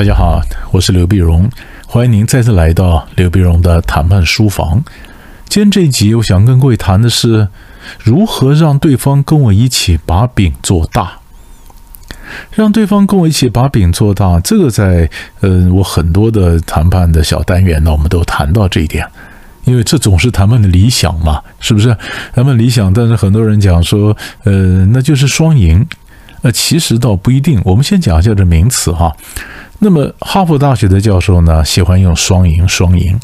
大家好，我是刘碧荣，欢迎您再次来到刘碧荣的谈判书房。今天这一集，我想跟各位谈的是如何让对方跟我一起把饼做大。让对方跟我一起把饼做大，这个在呃我很多的谈判的小单元呢，我们都谈到这一点，因为这总是谈判的理想嘛，是不是？谈判理想，但是很多人讲说，呃，那就是双赢。呃，其实倒不一定。我们先讲一下这名词哈。那么，哈佛大学的教授呢，喜欢用“双赢”“双赢”，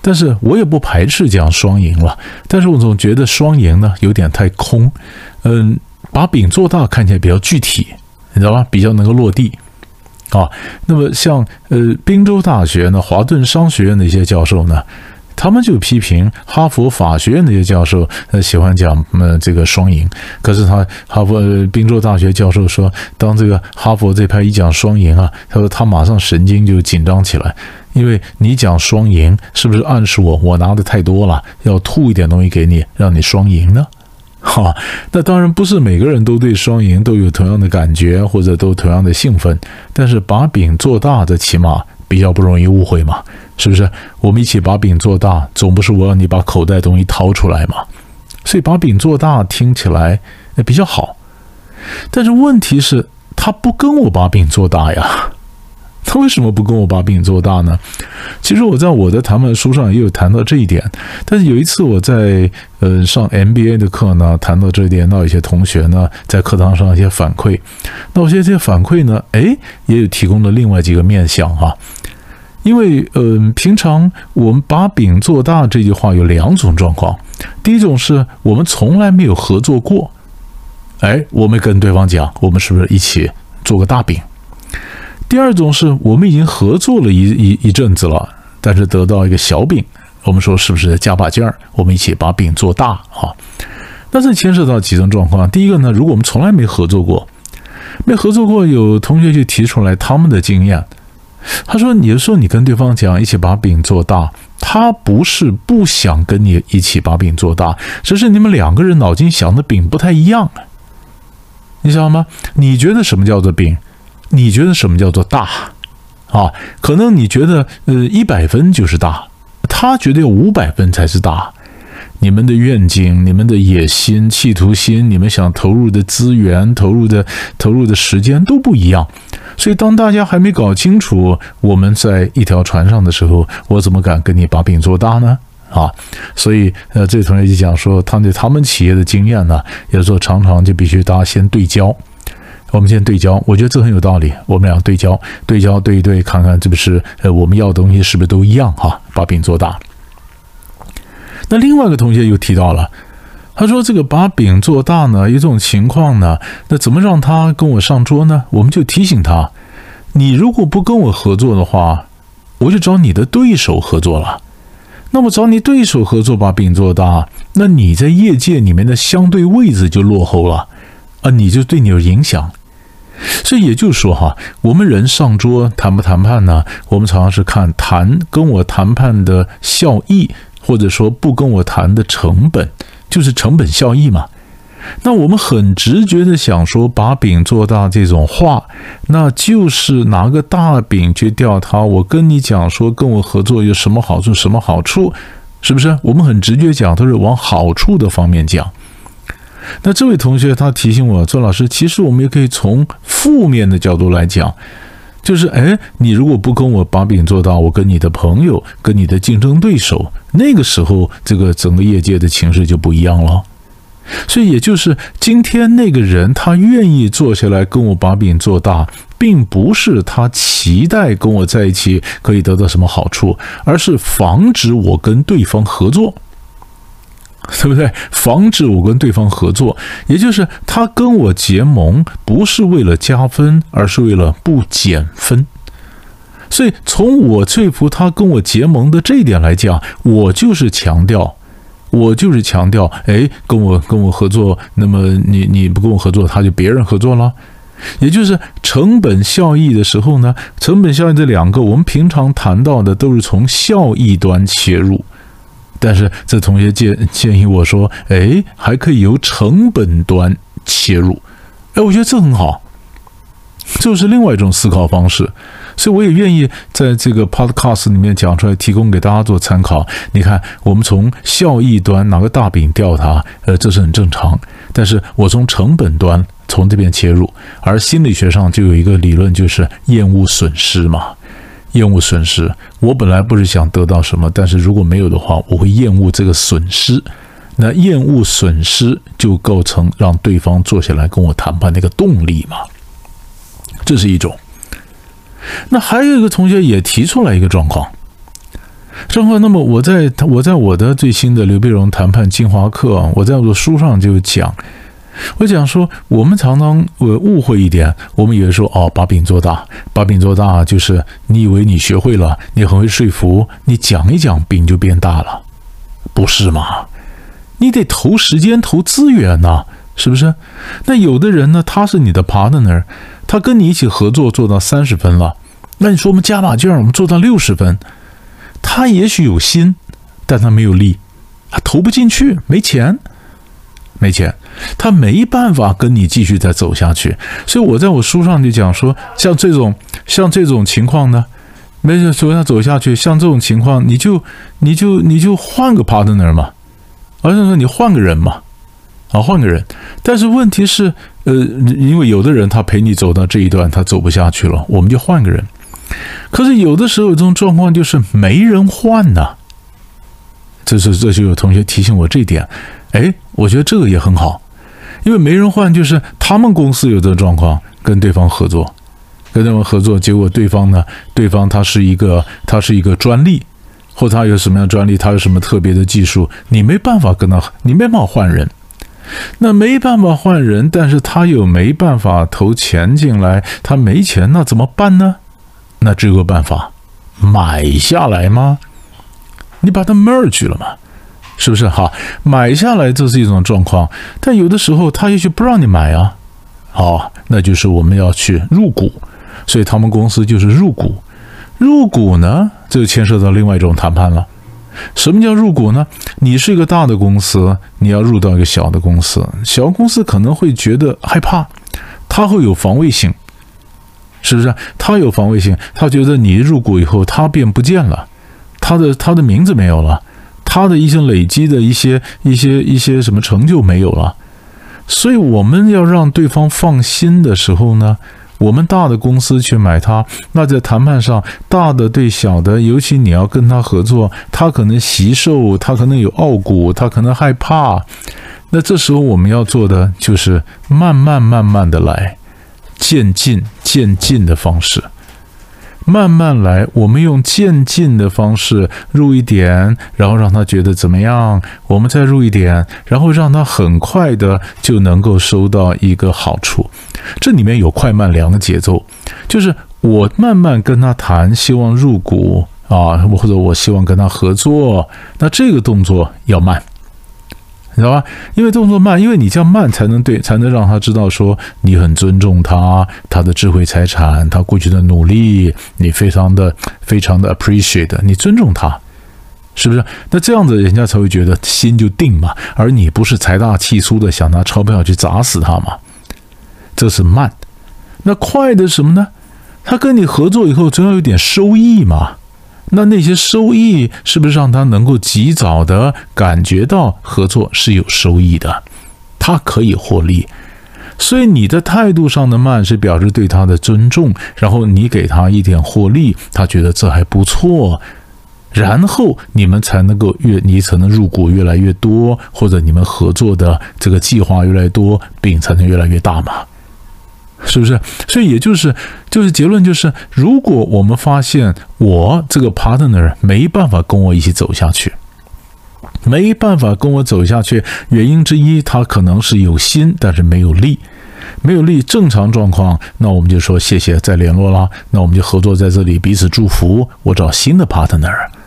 但是我也不排斥讲“双赢”了。但是我总觉得“双赢”呢有点太空。嗯，把饼做大看起来比较具体，你知道吧？比较能够落地啊。那么，像呃，宾州大学呢，华顿商学院的一些教授呢。他们就批评哈佛法学院那些教授，呃，喜欢讲呃这个双赢。可是他哈佛宾州大学教授说，当这个哈佛这派一讲双赢啊，他说他马上神经就紧张起来，因为你讲双赢，是不是暗示我我拿的太多了，要吐一点东西给你，让你双赢呢？哈，那当然不是每个人都对双赢都有同样的感觉，或者都同样的兴奋。但是把饼做大，这起码比较不容易误会嘛。是不是我们一起把饼做大，总不是我让你把口袋东西掏出来嘛？所以把饼做大听起来比较好，但是问题是，他不跟我把饼做大呀？他为什么不跟我把饼做大呢？其实我在我的谈判书上也有谈到这一点，但是有一次我在呃上 MBA 的课呢，谈到这一点，那有些同学呢在课堂上一些反馈，那我觉得这些反馈呢，哎，也有提供了另外几个面向哈。因为，嗯，平常我们把饼做大这句话有两种状况。第一种是我们从来没有合作过，哎，我们跟对方讲，我们是不是一起做个大饼？第二种是我们已经合作了一一一阵子了，但是得到一个小饼，我们说是不是加把劲儿，我们一起把饼做大啊？那这牵涉到几种状况。第一个呢，如果我们从来没合作过，没合作过，有同学就提出来他们的经验。他说：“你说你跟对方讲一起把饼做大，他不是不想跟你一起把饼做大，只是你们两个人脑筋想的饼不太一样，你知道吗？你觉得什么叫做饼？你觉得什么叫做大？啊，可能你觉得呃一百分就是大，他觉得五百分才是大。你们的愿景、你们的野心、企图心、你们想投入的资源、投入的投入的时间都不一样。”所以，当大家还没搞清楚我们在一条船上的时候，我怎么敢跟你把饼做大呢？啊，所以，呃，这位同学就讲说，他对他们企业的经验呢，有时候常常就必须大家先对焦。我们先对焦，我觉得这很有道理。我们俩对焦，对焦，对一对，看看是不是呃，我们要的东西是不是都一样？哈，把饼做大。那另外一个同学又提到了。他说：“这个把饼做大呢，一种情况呢，那怎么让他跟我上桌呢？我们就提醒他，你如果不跟我合作的话，我就找你的对手合作了。那么找你对手合作把饼做大，那你在业界里面的相对位置就落后了啊，你就对你有影响。所以也就是说哈，我们人上桌谈不谈判呢？我们常常是看谈跟我谈判的效益，或者说不跟我谈的成本。”就是成本效益嘛，那我们很直觉的想说把饼做大这种话，那就是拿个大饼去钓它。我跟你讲说跟我合作有什么好处，什么好处，是不是？我们很直觉讲都是往好处的方面讲。那这位同学他提醒我，周老师，其实我们也可以从负面的角度来讲。就是，哎，你如果不跟我把饼做大，我跟你的朋友、跟你的竞争对手，那个时候，这个整个业界的情势就不一样了。所以，也就是今天那个人，他愿意坐下来跟我把饼做大，并不是他期待跟我在一起可以得到什么好处，而是防止我跟对方合作。对不对？防止我跟对方合作，也就是他跟我结盟，不是为了加分，而是为了不减分。所以从我说服他跟我结盟的这一点来讲，我就是强调，我就是强调，哎，跟我跟我合作，那么你你不跟我合作，他就别人合作了。也就是成本效益的时候呢，成本效益这两个，我们平常谈到的都是从效益端切入。但是这同学建建议我说：“哎，还可以由成本端切入。”哎，我觉得这很好，这是另外一种思考方式。所以我也愿意在这个 podcast 里面讲出来，提供给大家做参考。你看，我们从效益端拿个大饼吊它，呃，这是很正常。但是我从成本端从这边切入，而心理学上就有一个理论，就是厌恶损失嘛。厌恶损失，我本来不是想得到什么，但是如果没有的话，我会厌恶这个损失。那厌恶损失就构成让对方坐下来跟我谈判那个动力嘛。这是一种。那还有一个同学也提出来一个状况，状况。那么我在我在我的最新的刘碧荣谈判精华课，我在我的书上就讲，我讲说，我们常常呃误会一点，我们以为说哦，把饼做大，把饼做大就是你以为你学会了，你很会说服，你讲一讲饼就变大了，不是吗？你得投时间投资源呐，是不是？那有的人呢，他是你的 partner。他跟你一起合作做到三十分了，那你说我们加把劲儿，我们做到六十分。他也许有心，但他没有力，他投不进去，没钱，没钱，他没办法跟你继续再走下去。所以我在我书上就讲说，像这种像这种情况呢，没事，走下走下去，像这种情况，你就你就你就换个 partner 嘛，而是说你换个人嘛。啊，换个人，但是问题是，呃，因为有的人他陪你走到这一段，他走不下去了，我们就换个人。可是有的时候这种状况就是没人换呐。这是这就有同学提醒我这点，哎，我觉得这个也很好，因为没人换，就是他们公司有这个状况，跟对方合作，跟对方合作，结果对方呢，对方他是一个他是一个专利，或他有什么样专利，他有什么特别的技术，你没办法跟他，你没办法换人。那没办法换人，但是他又没办法投钱进来，他没钱，那怎么办呢？那只有个办法，买下来吗？你把它 merge 了嘛，是不是？哈，买下来这是一种状况，但有的时候他也许不让你买啊。好，那就是我们要去入股，所以他们公司就是入股。入股呢，这就牵涉到另外一种谈判了。什么叫入股呢？你是一个大的公司，你要入到一个小的公司，小公司可能会觉得害怕，他会有防卫性，是不是？他有防卫性，他觉得你入股以后，他便不见了，他的他的名字没有了，他的一些累积的一些一些一些什么成就没有了，所以我们要让对方放心的时候呢？我们大的公司去买它，那在谈判上，大的对小的，尤其你要跟他合作，他可能习受，他可能有傲骨，他可能害怕。那这时候我们要做的就是慢慢慢慢的来，渐进渐进的方式。慢慢来，我们用渐进的方式入一点，然后让他觉得怎么样？我们再入一点，然后让他很快的就能够收到一个好处。这里面有快慢两个节奏，就是我慢慢跟他谈，希望入股啊，或者我希望跟他合作，那这个动作要慢。你知道吧？因为动作慢，因为你这样慢才能对，才能让他知道说你很尊重他，他的智慧财产，他过去的努力，你非常的非常的 appreciate，你尊重他，是不是？那这样子人家才会觉得心就定嘛。而你不是财大气粗的想拿钞票去砸死他嘛？这是慢。那快的什么呢？他跟你合作以后，总要有点收益嘛。那那些收益是不是让他能够及早的感觉到合作是有收益的，他可以获利，所以你的态度上的慢是表示对他的尊重，然后你给他一点获利，他觉得这还不错，然后你们才能够越你才能入股越来越多，或者你们合作的这个计划越来越多，饼才能越来越大嘛。是不是？所以也就是，就是结论就是，如果我们发现我这个 partner 没办法跟我一起走下去，没办法跟我走下去，原因之一，他可能是有心，但是没有力，没有力。正常状况，那我们就说谢谢，再联络啦。那我们就合作在这里，彼此祝福。我找新的 partner。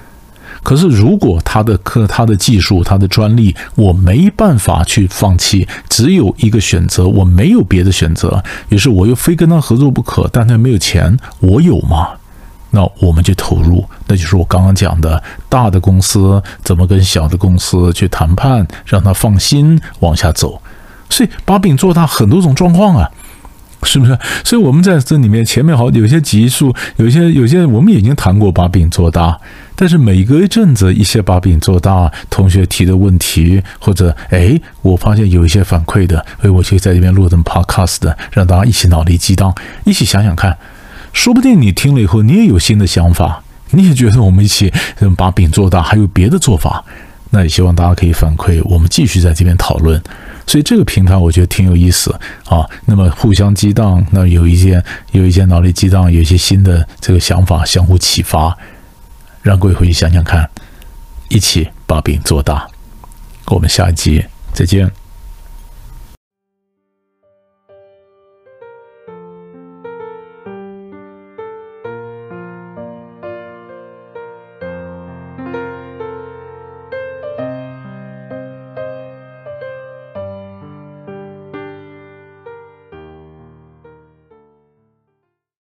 可是，如果他的科、他的技术、他的专利，我没办法去放弃，只有一个选择，我没有别的选择，于是我又非跟他合作不可，但他没有钱，我有吗？那我们就投入，那就是我刚刚讲的，大的公司怎么跟小的公司去谈判，让他放心往下走。所以把饼做大，很多种状况啊。是不是？所以我们在这里面前面好有些集数，有些有些我们已经谈过把饼做大，但是每隔一阵子一些把饼做大，同学提的问题或者哎，我发现有一些反馈的，所以，我就在这边录成 podcast 的，让大家一起脑力激荡，一起想想看，说不定你听了以后你也有新的想法，你也觉得我们一起把饼做大，还有别的做法，那也希望大家可以反馈，我们继续在这边讨论。所以这个平台我觉得挺有意思啊。那么互相激荡，那有一些有一些脑力激荡，有一些新的这个想法相互启发，让各位回去想想看，一起把饼做大。我们下一集再见。